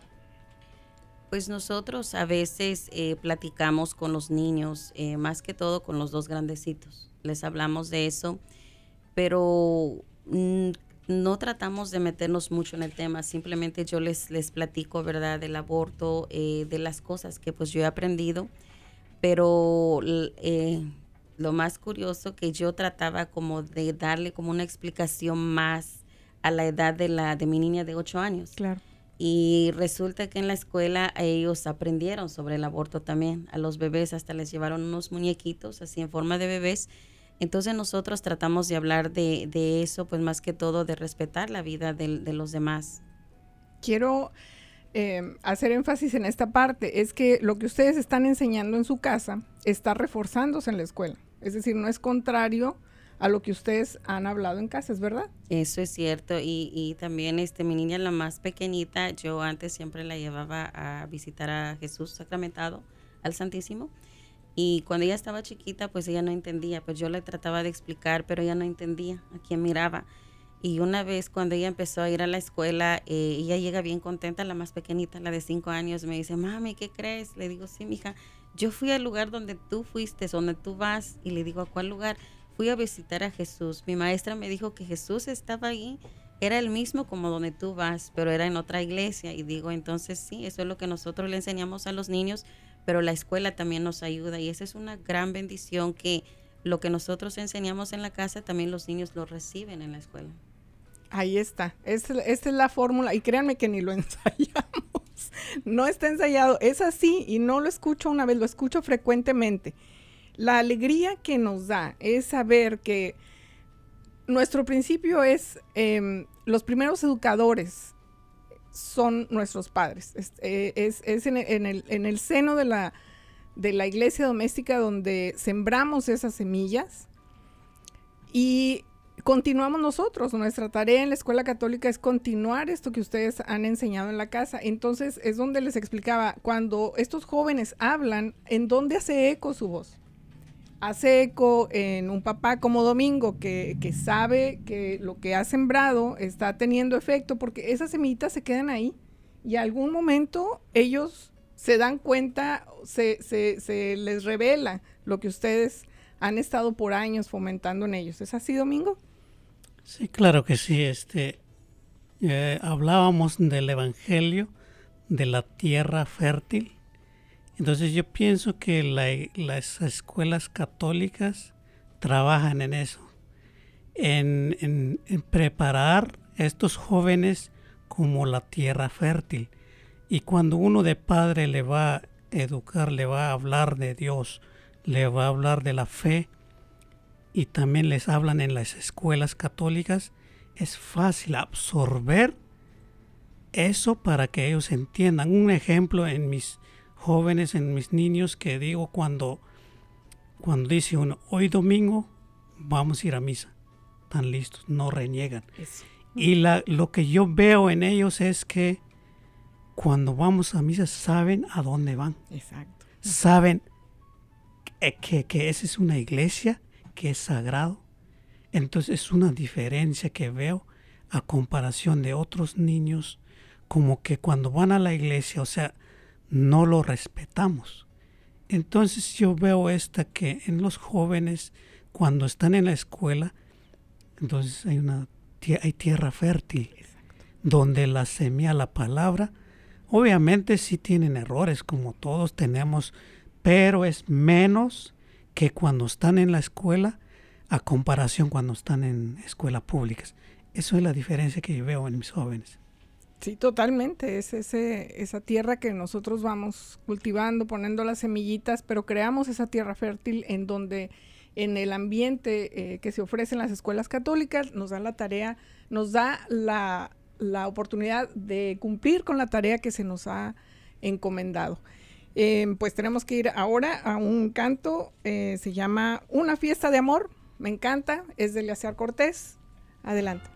Pues nosotros a veces eh, platicamos con los niños, eh, más que todo con los dos grandecitos. Les hablamos de eso, pero mm, no tratamos de meternos mucho en el tema. Simplemente yo les, les platico, ¿verdad?, del aborto, eh, de las cosas que pues yo he aprendido. Pero lo más curioso que yo trataba como de darle como una explicación más a la edad de, la, de mi niña de 8 años. Claro y resulta que en la escuela ellos aprendieron sobre el aborto también. A los bebés hasta les llevaron unos muñequitos así en forma de bebés. Entonces nosotros tratamos de hablar de, de eso, pues más que todo de respetar la vida de, de los demás. Quiero eh, hacer énfasis en esta parte, es que lo que ustedes están enseñando en su casa está reforzándose en la escuela. Es decir, no es contrario a lo que ustedes han hablado en casa, ¿es verdad? Eso es cierto y, y, también este mi niña la más pequeñita, yo antes siempre la llevaba a visitar a Jesús sacramentado, al Santísimo. Y cuando ella estaba chiquita, pues ella no entendía, pues yo le trataba de explicar, pero ella no entendía a quién miraba. Y una vez cuando ella empezó a ir a la escuela, eh, ella llega bien contenta, la más pequeñita, la de cinco años, me dice, mami, ¿qué crees? Le digo, sí, mija, yo fui al lugar donde tú fuiste, donde tú vas, y le digo, ¿a cuál lugar? fui a visitar a Jesús. Mi maestra me dijo que Jesús estaba ahí, era el mismo como donde tú vas, pero era en otra iglesia. Y digo, entonces sí, eso es lo que nosotros le enseñamos a los niños, pero la escuela también nos ayuda y esa es una gran bendición que lo que nosotros enseñamos en la casa, también los niños lo reciben en la escuela. Ahí está, esta, es la fórmula y créanme que ni lo [LAUGHS] ensayamos, no está ensayado, es así y no lo escucho una vez, lo escucho frecuentemente la alegría que nos da es saber que nuestro principio es em, los primeros educadores son nuestros padres. Es, eh, en, el, seno de la, de la iglesia doméstica donde sembramos esas semillas y continuamos nosotros. Nuestra tarea en la escuela católica es continuar esto que ustedes han enseñado en la casa. Entonces es donde les explicaba, cuando estos jóvenes hablan, ¿en dónde hace eco su voz? Hace eco en un papá como Domingo que, sabe que lo que ha sembrado está teniendo efecto porque esas semillitas se quedan ahí y algún momento ellos se dan cuenta, se, se, les revela lo que ustedes han estado por años fomentando en ellos. ¿Es así, Domingo? Sí, claro que sí. Este, eh, hablábamos del Evangelio de la tierra fértil entonces yo pienso que las escuelas católicas trabajan en eso, en, preparar a estos jóvenes como la tierra fértil. Y cuando uno de padre le va a educar, le va a hablar de Dios, le va a hablar de la fe, y también les hablan en las escuelas católicas, es fácil absorber eso para que ellos entiendan. Un ejemplo en mis jóvenes, en mis niños, que digo cuando, cuando dice uno, hoy domingo vamos a ir a misa, están listos, no reniegan. Y la, lo que yo veo en ellos es que cuando vamos a misa saben a dónde van. Exacto. Saben que, que esa es una iglesia, que es sagrado. Entonces es una diferencia que veo a comparación de otros niños, como que cuando van a la iglesia, o sea, no lo respetamos. Entonces yo veo esta que en los jóvenes, cuando están en la escuela, entonces hay, una, hay tierra fértil, donde la semilla, la palabra, obviamente sí tienen errores, como todos tenemos, pero es menos que cuando están en la escuela a comparación cuando están en escuelas públicas. Eso es la diferencia que yo veo en mis jóvenes. Sí, totalmente. Es ese, esa tierra que nosotros vamos cultivando, poniendo las semillitas, pero creamos esa tierra fértil en donde en el ambiente eh, que se ofrece en las escuelas católicas nos da la tarea, nos da la, la oportunidad de cumplir con la tarea que se nos ha encomendado. Eh, pues tenemos que ir ahora a un canto, eh, se llama Una fiesta de amor, me encanta, es de Eleazar Cortés. Adelante.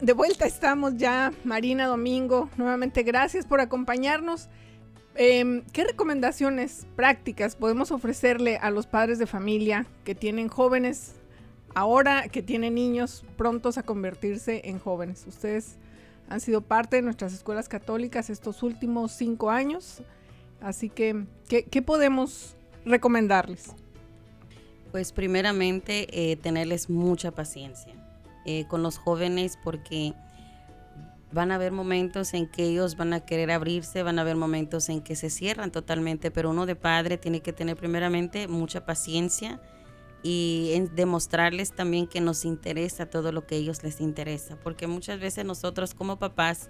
De vuelta estamos ya, Marina Domingo. Nuevamente gracias por acompañarnos. Em, ¿Qué recomendaciones prácticas podemos ofrecerle a los padres de familia que tienen jóvenes ahora, que tienen niños prontos a convertirse en jóvenes? Ustedes han sido parte de nuestras escuelas católicas estos últimos cinco años, así que, ¿qué, podemos recomendarles? Pues primeramente eh, tenerles mucha paciencia eh, con los jóvenes porque van a haber momentos en que ellos van a querer abrirse, van a haber momentos en que se cierran totalmente, pero uno de padre tiene que tener primeramente mucha paciencia y demostrarles también que nos interesa todo lo que a ellos les interesa, porque muchas veces nosotros como papás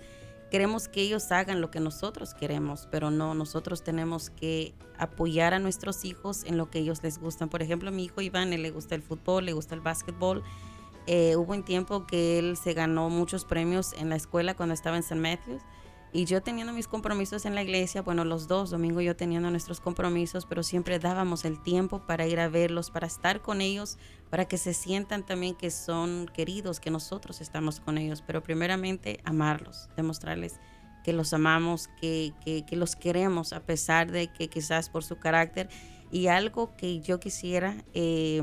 queremos que ellos hagan lo que nosotros queremos, pero no, nosotros tenemos que apoyar a nuestros hijos en lo que ellos les gustan. Por ejemplo, mi hijo Iván, le gusta el fútbol, le gusta el básquetbol. Eh, hubo un tiempo que él se ganó muchos premios en la escuela cuando estaba en St. Matthews. Y yo teniendo mis compromisos en la iglesia, bueno, los dos, domingo yo teniendo nuestros compromisos, pero siempre dábamos el tiempo para ir a verlos, para estar con ellos, para que se sientan también que son queridos, que nosotros estamos con ellos, pero primeramente amarlos, demostrarles que los amamos, que, que, que los queremos, a pesar de que quizás por su carácter. Y algo que yo quisiera eh,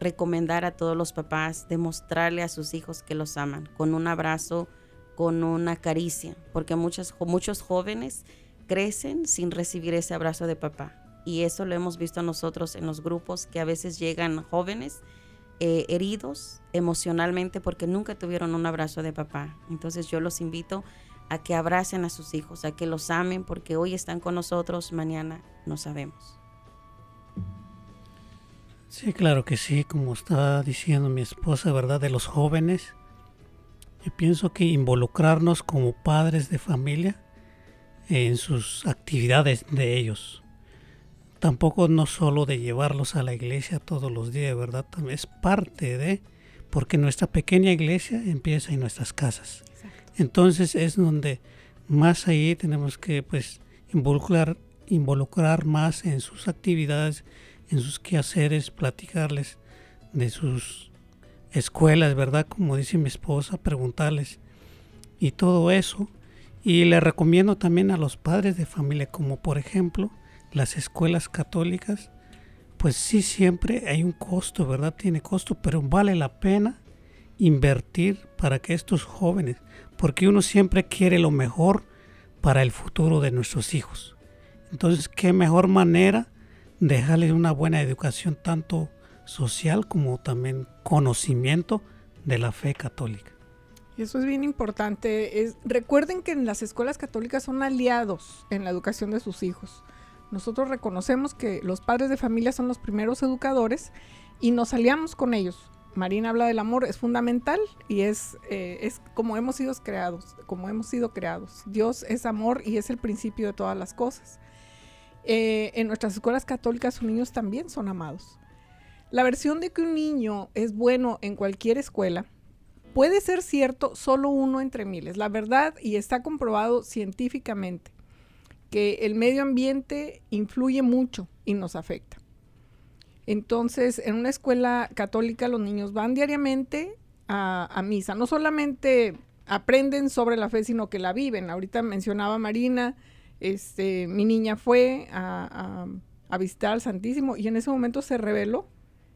recomendar a todos los papás, demostrarle a sus hijos que los aman, con un abrazo, con una caricia, porque muchos, muchos jóvenes crecen sin recibir ese abrazo de papá. Y eso lo hemos visto nosotros en los grupos, que a veces llegan jóvenes eh, heridos emocionalmente porque nunca tuvieron un abrazo de papá. Entonces yo los invito a que abracen a sus hijos, a que los amen, porque hoy están con nosotros, mañana no sabemos. Sí, claro que sí, como estaba diciendo mi esposa, ¿verdad? De los jóvenes. Yo pienso que involucrarnos como padres de familia en sus actividades de ellos. Tampoco no solo de llevarlos a la iglesia todos los días, ¿verdad? También es parte de, porque nuestra pequeña iglesia empieza en nuestras casas. Entonces es donde más ahí tenemos que pues involucrar, involucrar más en sus actividades, en sus quehaceres, platicarles de sus escuelas, ¿verdad? Como dice mi esposa, preguntarles y todo eso. Y le recomiendo también a los padres de familia, como por ejemplo las escuelas católicas, pues sí siempre hay un costo, ¿verdad? Tiene costo, pero vale la pena invertir para que estos jóvenes, porque uno siempre quiere lo mejor para el futuro de nuestros hijos. Entonces, ¿qué mejor manera dejarles una buena educación tanto social como también conocimiento de la fe católica. Eso es bien importante. Recuerden que en las escuelas católicas son aliados en la educación de sus hijos. Nosotros reconocemos que los padres de familia son los primeros educadores y nos aliamos con ellos. Marina habla del amor, es fundamental y es, eh, es como hemos sido creados, como hemos sido creados. Dios es amor y es el principio de todas las cosas. Eh, en nuestras escuelas católicas sus niños también son amados. La versión de que un niño es bueno en cualquier escuela puede ser cierto solo uno entre miles. La verdad, y está comprobado científicamente, que el medio ambiente influye mucho y nos afecta. Entonces, en una escuela católica los niños van diariamente a, a, misa. No solamente aprenden sobre la fe, sino que la viven. Ahorita mencionaba Marina este, mi niña fue a, a, visitar al Santísimo y en ese momento se reveló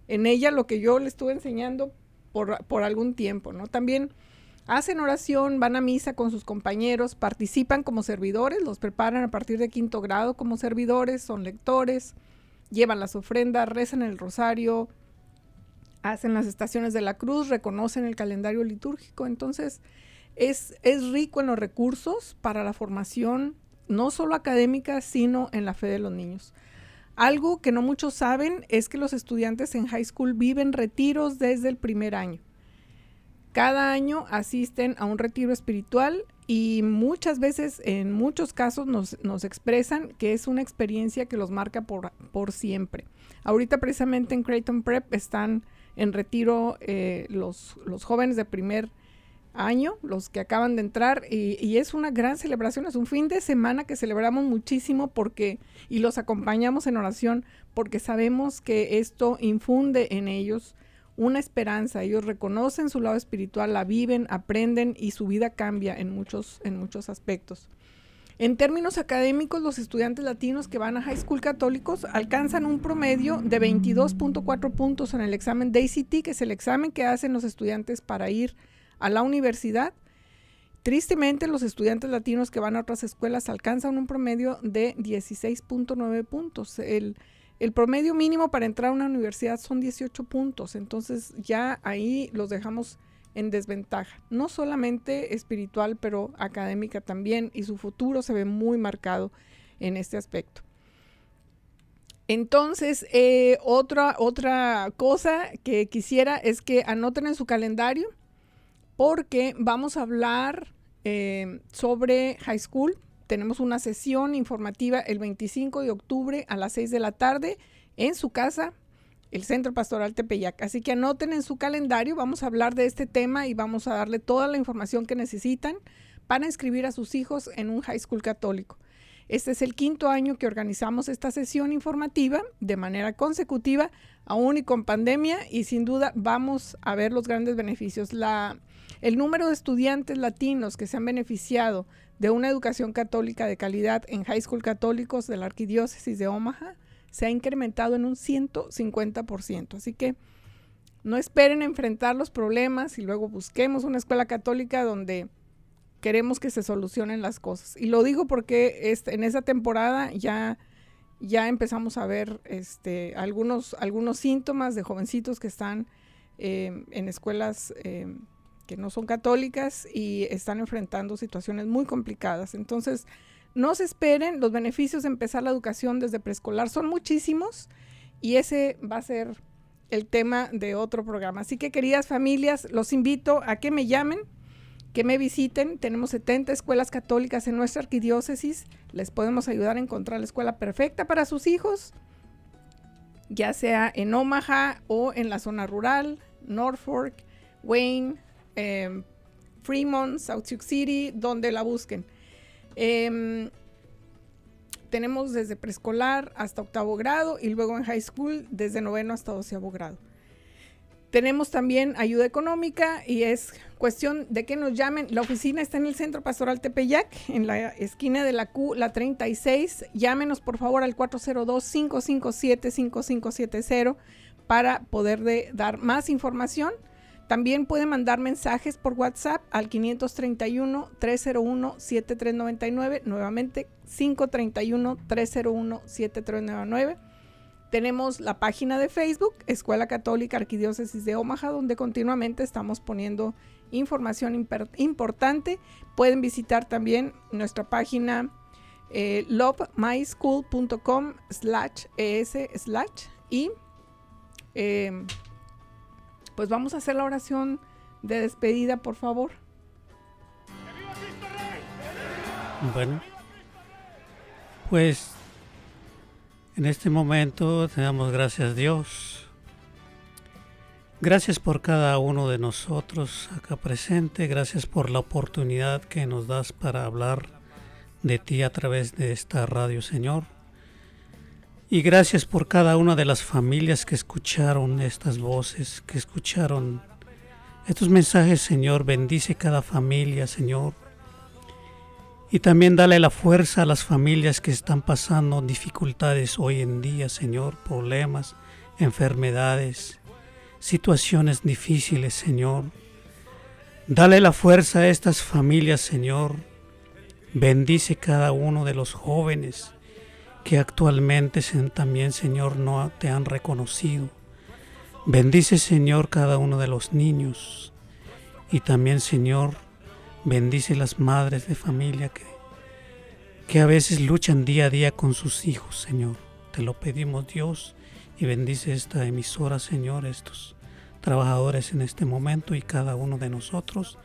en ella lo que yo le estuve enseñando por, por algún tiempo, ¿no? También hacen oración, van a misa con sus compañeros, participan como servidores, los preparan a partir de quinto grado como servidores, son lectores, llevan las ofrendas, rezan el rosario, hacen las estaciones de la cruz, reconocen el calendario litúrgico, entonces es, es rico en los recursos para la formación no solo académica, sino en la fe de los niños. Algo que no muchos saben es que los estudiantes en high school viven retiros desde el primer año. Cada año asisten a un retiro espiritual y muchas veces, en muchos casos, nos, nos expresan que es una experiencia que los marca por, por, siempre. Ahorita precisamente en Creighton Prep están en retiro eh, los, los jóvenes de primer año, los que acaban de entrar, y, y, es una gran celebración, es un fin de semana que celebramos muchísimo porque, y los acompañamos en oración, porque sabemos que esto infunde en ellos una esperanza. Ellos reconocen su lado espiritual, la viven, aprenden y su vida cambia en muchos, en muchos aspectos. En términos académicos, los estudiantes latinos que van a high school católicos alcanzan un promedio de 22.4 puntos en el examen DACT, que es el examen que hacen los estudiantes para ir a la universidad. Tristemente, los estudiantes latinos que van a otras escuelas alcanzan un promedio de 16.9 puntos. El, el promedio mínimo para entrar a una universidad son 18 puntos, entonces ya ahí los dejamos en desventaja, no solamente espiritual, pero académica también, y su futuro se ve muy marcado en este aspecto. Entonces, eh, otra, otra cosa que quisiera es que anoten en su calendario, porque vamos a hablar eh, sobre high school. Tenemos una sesión informativa el 25 de octubre a las 6 de la tarde en su casa el Centro Pastoral Tepeyac. Así que anoten en su calendario, vamos a hablar de este tema y vamos a darle toda la información que necesitan para inscribir a sus hijos en un high school católico. Este es el quinto año que organizamos esta sesión informativa de manera consecutiva, aún y con pandemia, y sin duda vamos a ver los grandes beneficios. La, el número de estudiantes latinos que se han beneficiado de una educación católica de calidad en high school católicos de la Arquidiócesis de Omaha se ha incrementado en un 150%. Así que no esperen enfrentar los problemas y luego busquemos una escuela católica donde queremos que se solucionen las cosas. Y lo digo porque este, en esa temporada ya, ya empezamos a ver este, algunos, algunos síntomas de jovencitos que están eh, en escuelas eh, que no son católicas y están enfrentando situaciones muy complicadas. Entonces, no se esperen, los beneficios de empezar la educación desde preescolar son muchísimos y ese va a ser el tema de otro programa. Así que queridas familias, los invito a que me llamen, que me visiten. Tenemos 70 escuelas católicas en nuestra arquidiócesis. Les podemos ayudar a encontrar la escuela perfecta para sus hijos, ya sea en Omaha o en la zona rural, Norfolk, Wayne, eh, Fremont, South Sioux City, donde la busquen. Em, tenemos desde preescolar hasta octavo grado y luego en high school desde noveno hasta doceavo grado. Tenemos también ayuda económica y es cuestión de que nos llamen. La oficina está en el Centro Pastoral Tepeyac, en la esquina de la Q, la 36. Llámenos por favor al 402-557-5570 para poder dar más información. También pueden mandar mensajes por WhatsApp al 531-301-7399, nuevamente 531-301-7399. Tenemos la página de Facebook, Escuela Católica Arquidiócesis de Omaha, donde continuamente estamos poniendo información importante. Pueden visitar también nuestra página eh, lovemyschool.com slash es slash y eh, pues vamos a hacer la oración de despedida, por favor. Bueno, pues en este momento te damos gracias a Dios. Gracias por cada uno de nosotros acá presente. Gracias por la oportunidad que nos das para hablar de ti a través de esta radio, Señor. Y gracias por cada una de las familias que escucharon estas voces, que escucharon estos mensajes, Señor. Bendice cada familia, Señor. Y también dale la fuerza a las familias que están pasando dificultades hoy en día, Señor, problemas, enfermedades, situaciones difíciles, Señor. Dale la fuerza a estas familias, Señor. Bendice cada uno de los jóvenes que actualmente también, Señor, no te han reconocido. Bendice, Señor, cada uno de los niños. Y también, Señor, bendice las madres de familia que, que a veces luchan día a día con sus hijos, Señor. Te lo pedimos, Dios, y bendice esta emisora, Señor, estos trabajadores en este momento y cada uno de nosotros.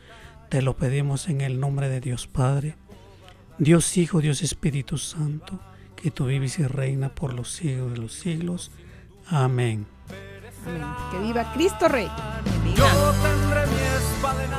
Te lo pedimos en el nombre de Dios Padre, Dios Hijo, Dios Espíritu Santo que tú vives y reina por los siglos de los siglos. Amén. Amén. Que viva Cristo Rey. Yo tendré mi espada